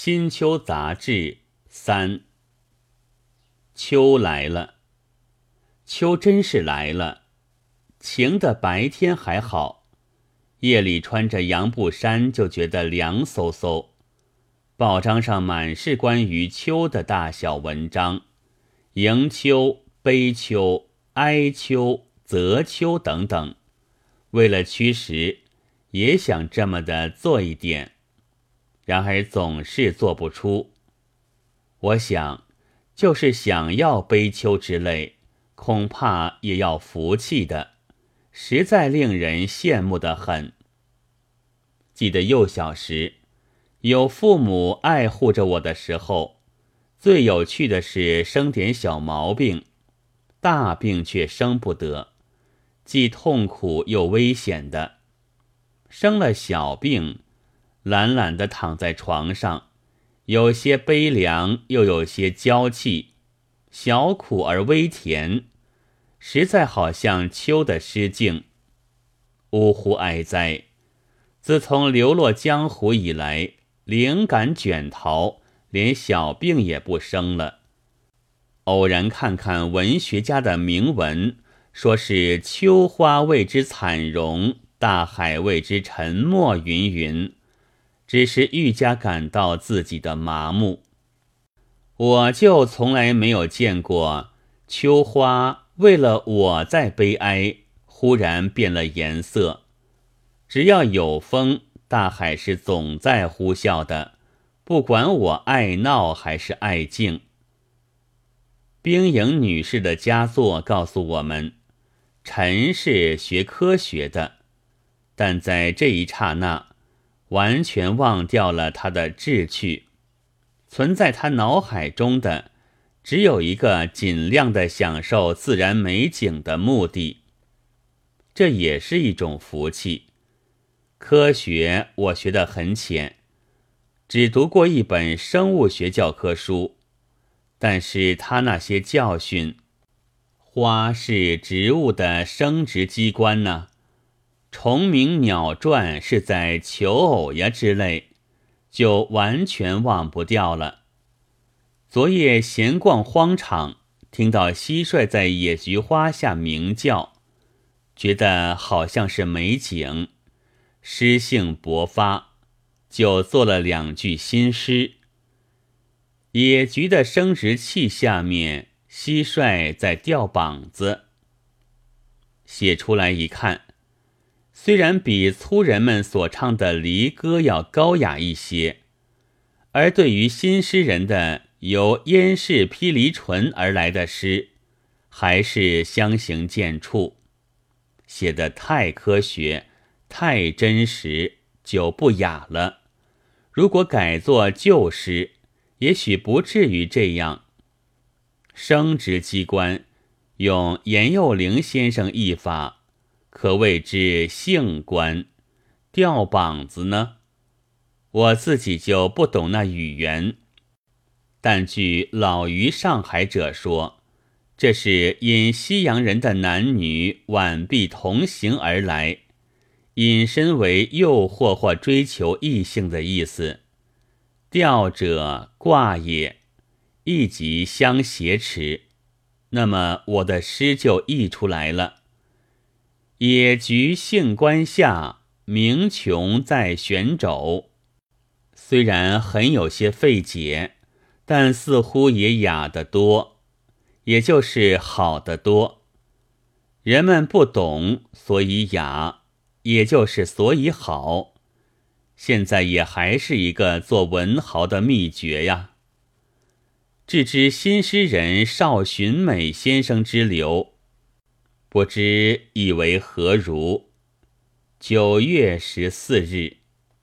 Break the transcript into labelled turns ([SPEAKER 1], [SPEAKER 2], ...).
[SPEAKER 1] 新秋杂志三。秋来了，秋真是来了。晴的白天还好，夜里穿着洋布衫就觉得凉飕飕。报章上满是关于秋的大小文章，迎秋、悲秋、哀秋、择秋等等。为了驱使，也想这么的做一点。然而总是做不出。我想，就是想要悲秋之类，恐怕也要福气的，实在令人羡慕的很。记得幼小时，有父母爱护着我的时候，最有趣的是生点小毛病，大病却生不得，既痛苦又危险的。生了小病。懒懒地躺在床上，有些悲凉，又有些娇气，小苦而微甜，实在好像秋的诗境。呜呼哀哉！自从流落江湖以来，灵感卷逃，连小病也不生了。偶然看看文学家的铭文，说是秋花为之惨容，大海为之沉默，云云。只是愈加感到自己的麻木。我就从来没有见过秋花为了我在悲哀，忽然变了颜色。只要有风，大海是总在呼啸的，不管我爱闹还是爱静。冰莹女士的佳作告诉我们，陈是学科学的，但在这一刹那。完全忘掉了他的志趣，存在他脑海中的只有一个尽量的享受自然美景的目的。这也是一种福气。科学我学得很浅，只读过一本生物学教科书，但是他那些教训，花是植物的生殖机关呢？虫鸣鸟啭是在求偶呀之类，就完全忘不掉了。昨夜闲逛荒场，听到蟋蟀在野菊花下鸣叫，觉得好像是美景，诗兴勃发，就做了两句新诗。野菊的生殖器下面，蟋蟀在吊膀子。写出来一看。虽然比粗人们所唱的离歌要高雅一些，而对于新诗人的由燕氏披离唇而来的诗，还是相形见绌，写得太科学、太真实，就不雅了。如果改作旧诗，也许不至于这样。生殖机关，用严幼龄先生译法。可谓之性官，吊膀子呢？我自己就不懂那语言，但据老于上海者说，这是因西洋人的男女晚必同行而来，引申为诱惑或追求异性的意思。吊者挂也，亦即相挟持。那么我的诗就译出来了。野菊杏关下，鸣琼在悬肘。虽然很有些费解，但似乎也雅得多，也就是好得多。人们不懂，所以雅，也就是所以好。现在也还是一个做文豪的秘诀呀。致知新诗人邵洵美先生之流。不知以为何如？九月十四日。